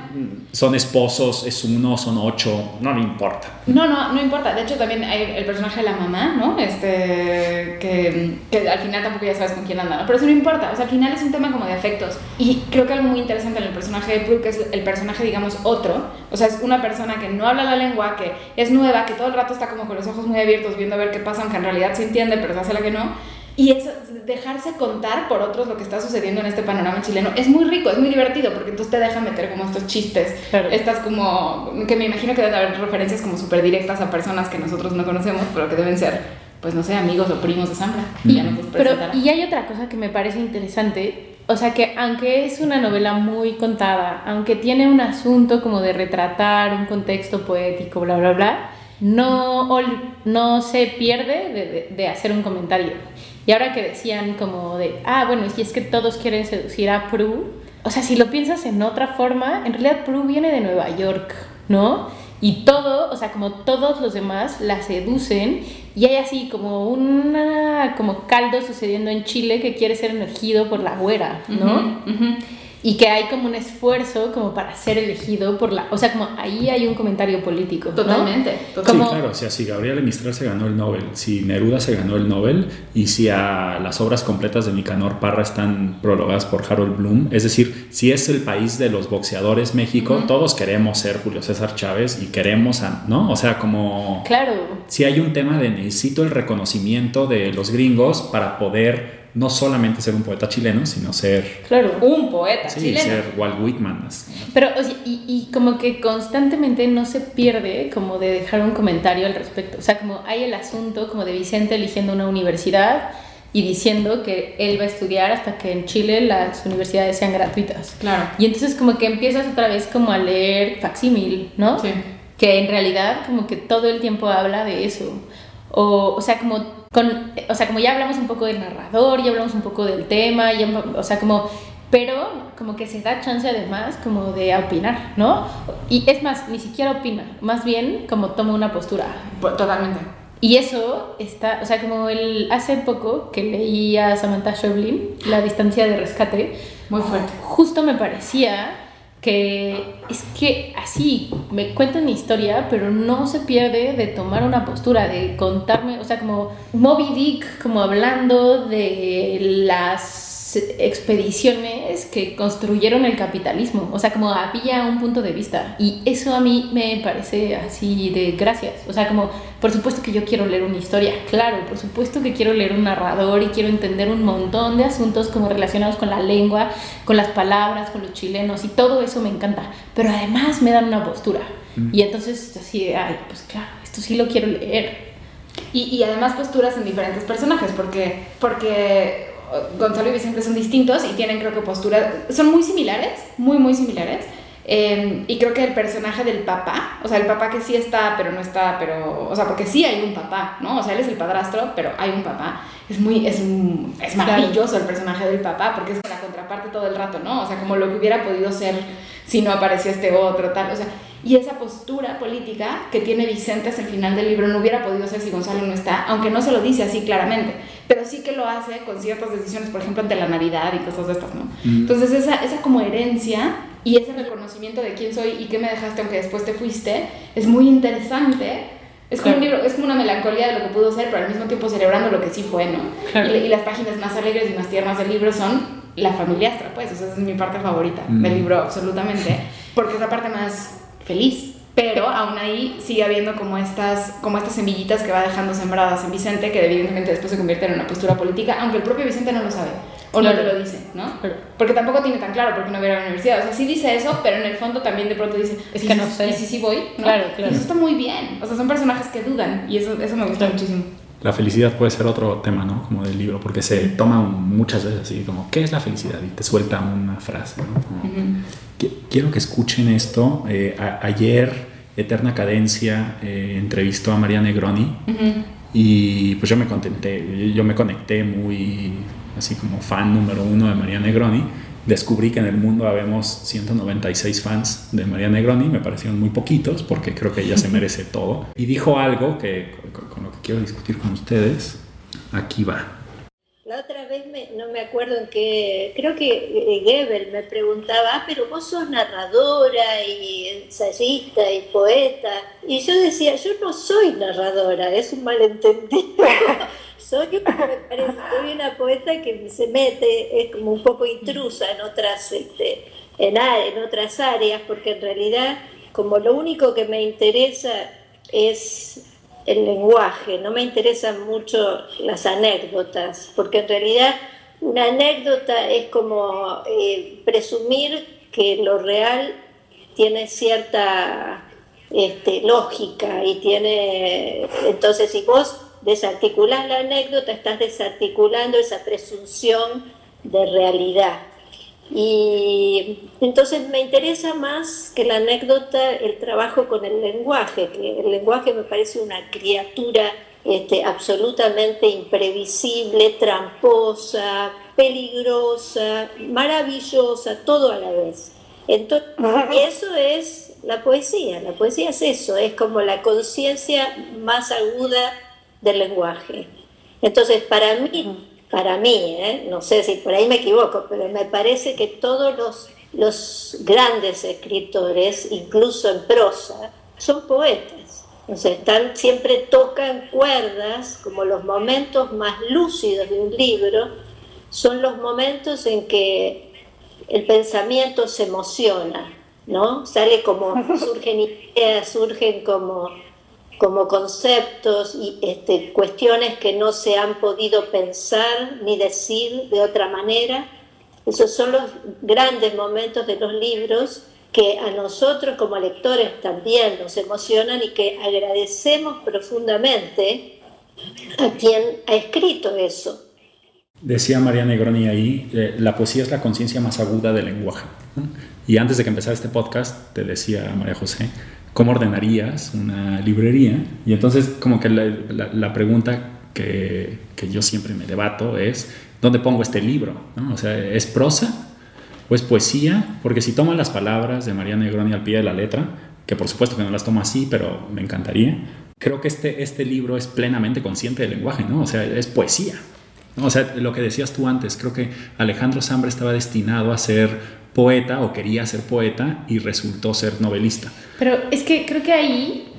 son esposos, es uno, son ocho, no le importa. No, no, no importa. De hecho, también hay el personaje de la mamá, ¿no? Este, que, que al final tampoco ya sabes con quién anda, ¿no? Pero eso no importa. O sea, al final es un tema como de afectos. Y creo que algo muy interesante en el personaje de que es el personaje, digamos, otro. O sea, es una persona que no habla la lengua, que es nueva, que todo el rato está como con los ojos muy abiertos viendo a ver qué pasa, aunque en realidad se entiende, pero se hace la que no. Y es dejarse contar por otros lo que está sucediendo en este panorama chileno. Es muy rico, es muy divertido, porque entonces te deja meter como estos chistes Claro. estas como, que me imagino que deben haber referencias como súper directas a personas que nosotros no conocemos, pero que deben ser, pues no sé, amigos o primos de Zambra. Y ya nos Pero, y hay otra cosa que me parece interesante, o sea que aunque es una novela muy contada, aunque tiene un asunto como de retratar un contexto poético, bla, bla, bla, no, no se pierde de, de- de hacer un comentario. Y ahora que decían como de, ah, bueno, si es que todos quieren seducir a Prue, o sea, si lo piensas en otra forma, en realidad Prue viene de Nueva York, ¿no? Y todo, o sea, como todos los demás la seducen y hay así como una como caldo sucediendo en Chile que quiere ser elegido por la güera, ¿no? Y que hay como un esfuerzo como para ser elegido por la, o sea, como ahí hay un comentario político, ¿no? Totalmente, Sí, totalmente. Como- claro, o sea, si Gabriela Mistral se ganó el Nobel, si Neruda se ganó el Nobel y si a las obras completas de Nicanor Parra están prologadas por Harold Bloom, es decir, si es el país de los boxeadores México, todos queremos ser Julio César Chávez y queremos, a- ¿no? O sea, como Claro. si hay un tema de necesito el reconocimiento de los gringos para poder no solamente ser un poeta chileno, sino ser, Claro. Un poeta sí, chileno. ser Walt Whitman. Pero, o sea, y, y como que constantemente no se pierde como de dejar un comentario al respecto. O sea, como hay el asunto como de Vicente eligiendo una universidad y diciendo que él va a estudiar hasta que en Chile las universidades sean gratuitas. Claro. Y entonces como que empiezas otra vez como a leer facsímil, ¿no? Sí. Que en realidad como que todo el tiempo habla de eso. O, o sea, como con, o sea, como ya hablamos un poco del narrador, ya hablamos un poco del tema, ya, o sea, como, pero como que se da chance además como de opinar, ¿no? Y es más, ni siquiera opina, más bien como toma una postura. Po- Totalmente. Y eso está, o sea, como el, hace poco que leí a Samantha Schweblin, La distancia de rescate, Muy fuerte. justo me parecía que es que así me cuentan mi historia, pero no se pierde de tomar una postura, de contarme, o sea, como Moby Dick, como hablando de las expediciones que construyeron el capitalismo, o sea, como había un punto de vista. Y eso a mí me parece así de gracias, o sea, como por supuesto que yo quiero leer una historia, claro, por supuesto que quiero leer un narrador y quiero entender un montón de asuntos como relacionados con la lengua, con las palabras, con los chilenos y todo eso me encanta, pero además me dan una postura. Mm. y entonces así, ay, pues claro, esto sí lo quiero leer. Y, y además posturas en diferentes personajes, porque, porque Gonzalo y Vicente son distintos y tienen creo que posturas, son muy similares, muy, muy similares. Em, y creo que el personaje del papá, o sea, el papá que sí está, pero no está, pero, o sea, porque sí hay un papá, ¿no? O sea, él es el padrastro, pero hay un papá. Es muy, es, es maravilloso el personaje del papá, porque es la contraparte todo el rato, ¿no? O sea, como lo que hubiera podido ser si no apareció este otro, tal, o sea, y esa postura política que tiene Vicente hasta el final del libro no hubiera podido ser si Gonzalo no está, aunque no se lo dice así claramente, pero sí que lo hace con ciertas decisiones, por ejemplo, ante la Navidad y cosas de estas, ¿no? Mm. Entonces esa, esa como herencia y ese reconocimiento de quién soy y qué me dejaste aunque después te fuiste es muy interesante. Es como un libro, es como una melancolía de lo que pudo ser, pero al mismo tiempo celebrando lo que sí fue, ¿no? Y, las páginas más alegres y más tiernas del libro son la familiastra, pues, o sea, esa es mi parte favorita del mm. libro, absolutamente, porque es la parte más feliz, pero aún ahí sigue habiendo como estas, como estas semillitas que va dejando sembradas en Vicente, que evidentemente después se convierten en una postura política, aunque el propio Vicente no lo sabe, o no te lo dice, ¿no? Porque tampoco tiene tan claro porque no viene a la universidad, o sea, sí dice eso, pero en el fondo también de pronto dice, es que no sé. Y sí, sí voy, Claro, claro. Y eso está muy bien, o sea, son personajes que dudan, y eso, eso me gusta muchísimo. La felicidad puede ser otro tema, ¿no? Como del libro, porque se toma muchas veces así, como, ¿qué es la felicidad? Y te suelta una frase, ¿no? Quiero que escuchen esto. Eh, ayer, Eterna Cadencia eh, entrevistó a María Negroni y pues yo me contenté, yo me conecté muy así como fan número uno de María Negroni descubrí que en el mundo habemos 196 fans de María Negroni, me parecieron muy poquitos porque creo que ella se merece todo. Y dijo algo que con lo que quiero discutir con ustedes, aquí va. La otra vez no me acuerdo en qué, creo que eh, Gebel me preguntaba, ah, pero vos sos narradora y ensayista y poeta. Y yo decía, yo no soy narradora, es un malentendido. soy, soy una poeta que se mete, es como un poco intrusa en otras, este, en, en otras áreas, porque en realidad como lo único que me interesa es el lenguaje, no me interesan mucho las anécdotas, porque en realidad una anécdota es como eh, presumir que lo real tiene cierta este, lógica y tiene, entonces si vos desarticulás la anécdota, estás desarticulando esa presunción de realidad. Y entonces me interesa más que la anécdota el trabajo con el lenguaje, que el lenguaje me parece una criatura este, absolutamente imprevisible, tramposa, peligrosa, maravillosa, todo a la vez. Entonces, eso es la poesía, la poesía es eso, es como la conciencia más aguda del lenguaje. Entonces, para mí, para mí, ¿eh? no sé si por ahí me equivoco, pero me parece que todos los, los grandes escritores, incluso en prosa, son poetas. O están, siempre tocan cuerdas, como los momentos más lúcidos de un libro, son los momentos en que el pensamiento se emociona, ¿no? Sale como, surgen ideas, surgen como como conceptos y este, cuestiones que no se han podido pensar ni decir de otra manera. Esos son los grandes momentos de los libros que a nosotros como lectores también nos emocionan y que agradecemos profundamente a quien ha escrito eso. Decía María Negroni ahí, eh, la poesía es la conciencia más aguda del lenguaje. Y antes de que empezara este podcast, te decía María José, ¿cómo ordenarías una librería? Y entonces como que la, pregunta que, que, yo siempre me debato es, ¿dónde pongo este libro? O sea, ¿es prosa o es poesía? Porque si toman las palabras de María Negroni al pie de la letra, que por supuesto que no las tomo así, pero me encantaría, creo que este, este libro es plenamente consciente del lenguaje, ¿no? O sea, es poesía. O sea, lo que decías tú antes, creo que Alejandro Sambre estaba destinado a ser poeta o quería ser poeta y resultó ser novelista. Pero es que creo que ahí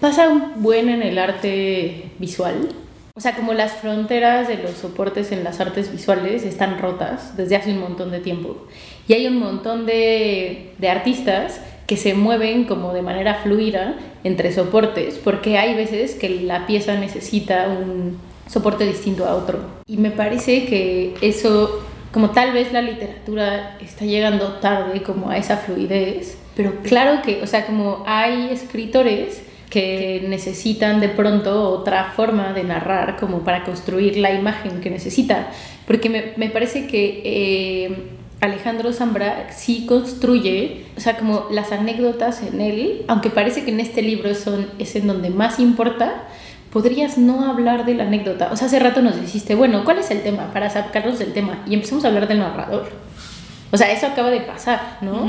pasa un buen en el arte visual. o sea, como las fronteras de los soportes en las artes visuales están rotas desde hace un montón de tiempo. Y hay un montón de, de artistas que se mueven como de manera fluida entre soportes, porque hay veces que la pieza necesita un soporte distinto a otro. Y me parece que eso, como tal vez la literatura está llegando tarde como a esa fluidez, pero claro que, o sea, como hay escritores que necesitan de pronto otra forma de narrar como para construir la imagen que necesitan, porque me, me parece que... Eh, Alejandro Zambra sí construye, o sea, como las anécdotas en él, aunque parece que en este libro son, es en donde más importa, podrías no hablar de la anécdota. O sea, hace rato nos dijiste, bueno, ¿cuál es el tema? Para sacarlos del tema. Y empezamos a hablar del narrador. O sea, eso acaba de pasar, ¿no?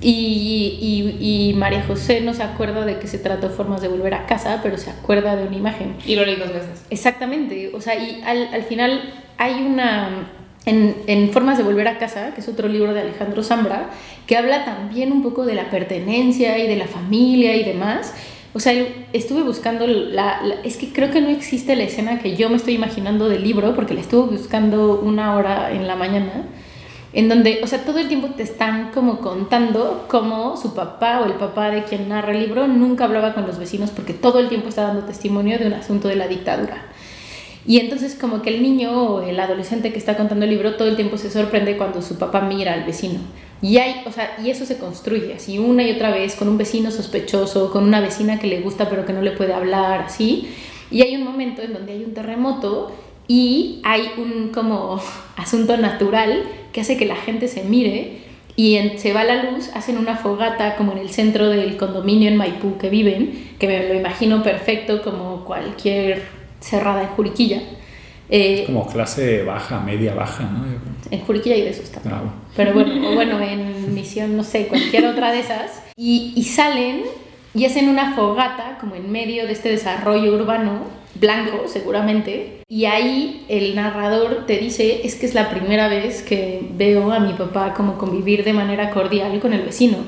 y, y, y, María José no se acuerda de que se trató formas de volver a casa, pero se acuerda de una imagen. Y lo leí dos veces. Exactamente. O sea, y al, al final hay una en, en, Formas de Volver a Casa, que es otro libro de Alejandro Zambra, que habla también un poco de la pertenencia y de la familia y demás. O sea, estuve buscando, la, es que creo que no existe la escena que yo me estoy imaginando del libro, porque la estuve buscando una hora en la mañana, en donde, o sea, todo el tiempo te están como contando cómo su papá o el papá de quien narra el libro nunca hablaba con los vecinos porque todo el tiempo está dando testimonio de un asunto de la dictadura. Y entonces como que el niño o el adolescente que está contando el libro todo el tiempo se sorprende cuando su papá mira al vecino. Y, hay, o sea, y eso se construye así una y otra vez con un vecino sospechoso, con una vecina que le gusta pero que no le puede hablar, así. Y hay un momento en donde hay un terremoto y hay un como asunto natural que hace que la gente se mire y se va la luz, hacen una fogata como en el centro del condominio en Maipú que viven, que me lo imagino perfecto como cualquier cerrada en Juriquilla. Eh, como clase baja, media baja, ¿no? En Juriquilla y de eso está. Pero bueno, o bueno, en Misión, no sé, cualquier otra de esas. Y, y salen y hacen una fogata como en medio de este desarrollo urbano, blanco seguramente, y ahí el narrador te dice, es que es la primera vez que veo a mi papá como convivir de manera cordial con el vecino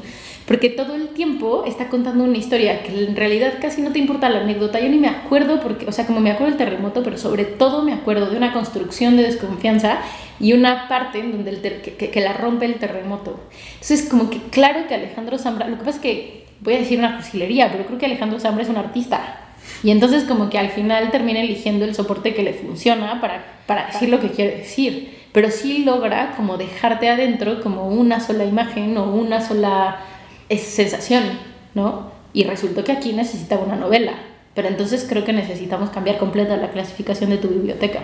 porque todo el tiempo está contando una historia que en realidad casi no te importa la anécdota. Yo ni me acuerdo, porque, o sea, como me acuerdo del terremoto, pero sobre todo me acuerdo de una construcción de desconfianza y una parte en donde el que, que, la rompe el terremoto. Entonces, como que claro que Alejandro Zambra, lo que pasa es que voy a decir una fusilería, pero creo que Alejandro Zambra es un artista. Y entonces como que al final termina eligiendo el soporte que le funciona para, para decir lo que quiere decir. Pero sí logra como dejarte adentro como una sola imagen o una sola es sensación, ¿no? Y resultó que aquí necesitaba una novela. Pero entonces creo que necesitamos cambiar completa la clasificación de tu biblioteca.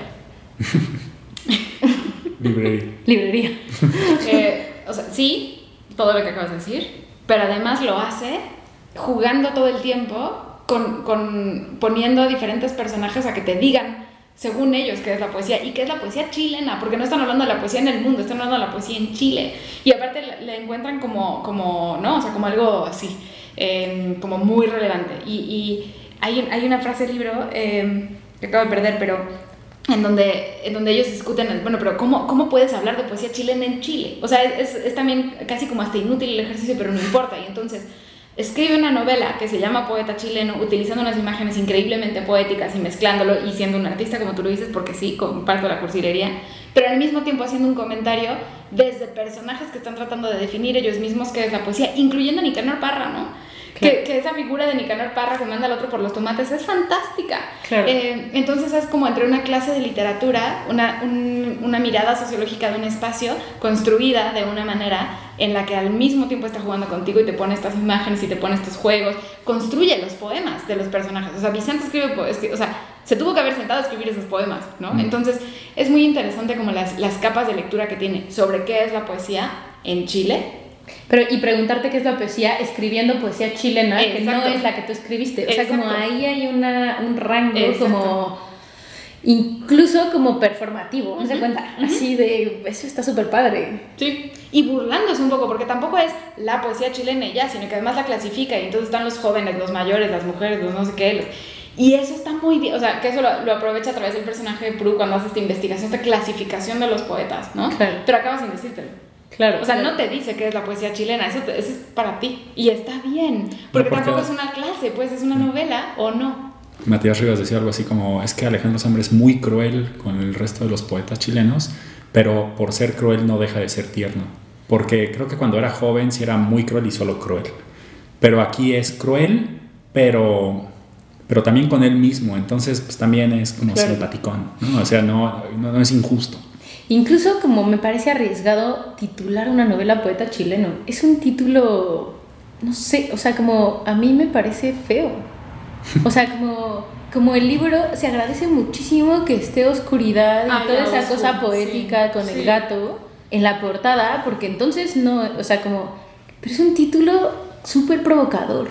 Librería. Librería. Eh, o sea, sí, todo lo que acabas de decir, pero además lo hace jugando todo el tiempo con, con poniendo diferentes personajes a que te digan según ellos, qué es la poesía y qué es la poesía chilena, porque no están hablando de la poesía en el mundo, están hablando de la poesía en Chile. Y aparte le, encuentran como, como, ¿no? O sea, como algo así, em, como muy relevante. Y, hay, hay, una frase del libro em, que acabo de perder, pero en donde, en donde ellos discuten, bueno, pero ¿cómo, ¿cómo puedes hablar de poesía chilena en Chile? O sea, es, es también casi como hasta inútil el ejercicio, pero no importa. Y entonces escribe una novela que se llama Poeta Chileno, utilizando unas imágenes increíblemente poéticas y mezclándolo y siendo un artista, como tú lo dices, porque sí, comparto la cursilería, pero al mismo tiempo haciendo un comentario desde personajes que están tratando de definir ellos mismos qué es la poesía, incluyendo a Nicanor Parra, ¿no? Que, que, esa figura de Nicanor Parra que manda al otro por los tomates es fantástica. Eh, entonces es como entre una clase de literatura, una, una mirada sociológica de un espacio construida de una manera en la que al mismo tiempo está jugando contigo y te pone estas imágenes y te pone estos juegos, construye los poemas de los personajes. O sea, Vicente escribe, o sea, se tuvo que haber sentado a escribir esos poemas, ¿no? Entonces es muy interesante como las, las capas de lectura que tiene sobre qué es la poesía en Chile pero, y preguntarte qué es la poesía escribiendo poesía chilena, que no es la que tú escribiste. O sea, como ahí hay una, un rango como incluso como performativo, ¿no se cuenta? Así de, eso está súper padre. Sí, y burlándose un poco, porque tampoco es la poesía chilena y ya, sino que además la clasifica y entonces están los jóvenes, los mayores, las mujeres, los no sé qué. Y eso está muy bien, o sea, que eso lo, lo, aprovecha a través del personaje de Prue cuando hace esta investigación, esta clasificación de los poetas, ¿no? Claro. Pero acaba sin decírtelo. Claro. O sea, no te dice que es la poesía chilena, eso, es para ti. Y está bien, porque, tampoco es una clase, pues es una novela o no. Matías Rivas decía algo así como, es que Alejandro Zambra es muy cruel con el resto de los poetas chilenos, pero por ser cruel no deja de ser tierno. Porque creo que cuando era joven sí era muy cruel y solo cruel. Pero aquí es cruel, pero, pero también con él mismo. Entonces, pues también es como Claro. simpaticón, ¿no? O sea, no, no, no es injusto. Incluso como me parece arriesgado titular una novela poeta chileno. Es un título, no sé, o sea, como a mí me parece feo. O sea, como, como el libro se agradece muchísimo que esté oscuridad y Ay, toda esa cosa poética sí, con sí. el gato en la portada, porque entonces no, o sea, como, pero es un título súper provocador,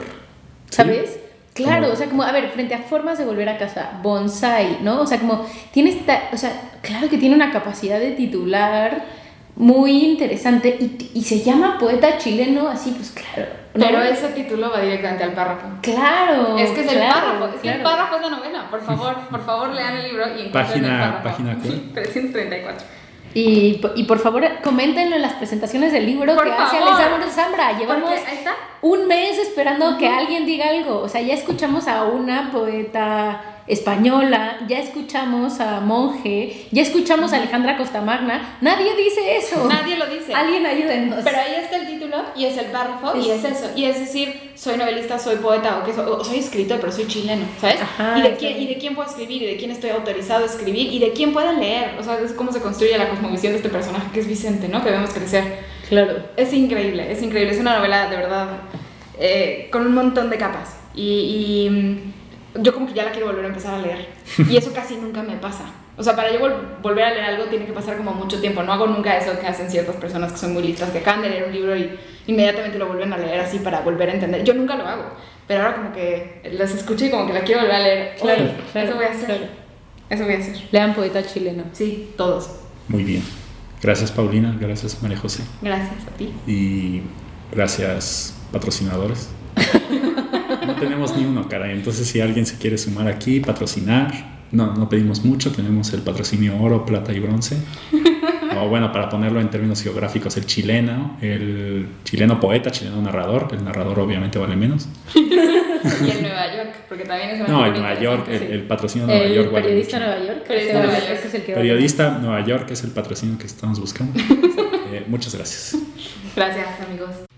¿sabes? Claro, Como- o sea, como, a ver, frente a formas de volver a casa, bonsai, ¿no? O sea, como, tiene esta, o sea, claro que tiene una capacidad de titular muy interesante y, y se llama poeta chileno, así, pues claro. ¿no? Pero ese título va directamente al párrafo. Claro. Es que es el claro, párrafo, es que el claro. párrafo es la novela. Por favor, por favor, lean el libro y Página- el página cuál? 334. Y, y por favor, coméntenlo en las presentaciones del libro Por que hace favor. Alexandra Zambra. Llevamos un mes esperando que alguien diga algo. O sea, ya escuchamos a una poeta española, ya escuchamos a Monje, ya escuchamos a Alejandra Costamagna. Nadie dice eso. Nadie lo dice. Alguien ayúdenos. Pero ahí está el título y es el párrafo y Es- es eso. Y es decir, soy novelista, soy poeta o, que soy, o soy escritor, pero soy chileno, ¿sabes? Ajá, y, de quién, y de quién puedo escribir y de quién estoy autorizado a escribir y de quién puedo leer. O sea, es cómo se construye la cosmovisión de este personaje que es Vicente, ¿no? Que vemos crecer. claro. Es increíble, es increíble. Es una novela de verdad eh, con un montón de capas. Y, y, mm, yo como que ya la quiero volver a empezar a leer. Y eso casi nunca me pasa. O sea, para yo vol- volver a leer algo tiene que pasar como mucho tiempo. No hago nunca eso que hacen ciertas personas que son muy listas, que acaban de leer un libro y inmediatamente lo vuelven a leer así para volver a entender. Yo nunca lo hago. Pero ahora como que las escucho y como que la quiero volver a leer. Claro, claro, eso voy a hacer. claro. Eso voy a hacer. Lean poeta chileno. Sí, todos. Muy bien. Gracias Paulina, gracias María José Gracias a ti. y gracias patrocinadores. No tenemos ni uno, caray. Entonces, si alguien se quiere sumar aquí, patrocinar, no, no pedimos mucho. Tenemos el patrocinio oro, plata y bronce. O bueno, para ponerlo en términos geográficos, el chileno, el chileno poeta, chileno narrador. El narrador obviamente vale menos. Y en Nueva York, porque también es una No, figura Nueva York, el, el patrocinio de Nueva El York vale periodista mucho. Nueva York. Periodista Nueva York. es el que vale. Periodista Nueva York es el patrocinio que estamos buscando. Eh, muchas gracias. Gracias, amigos.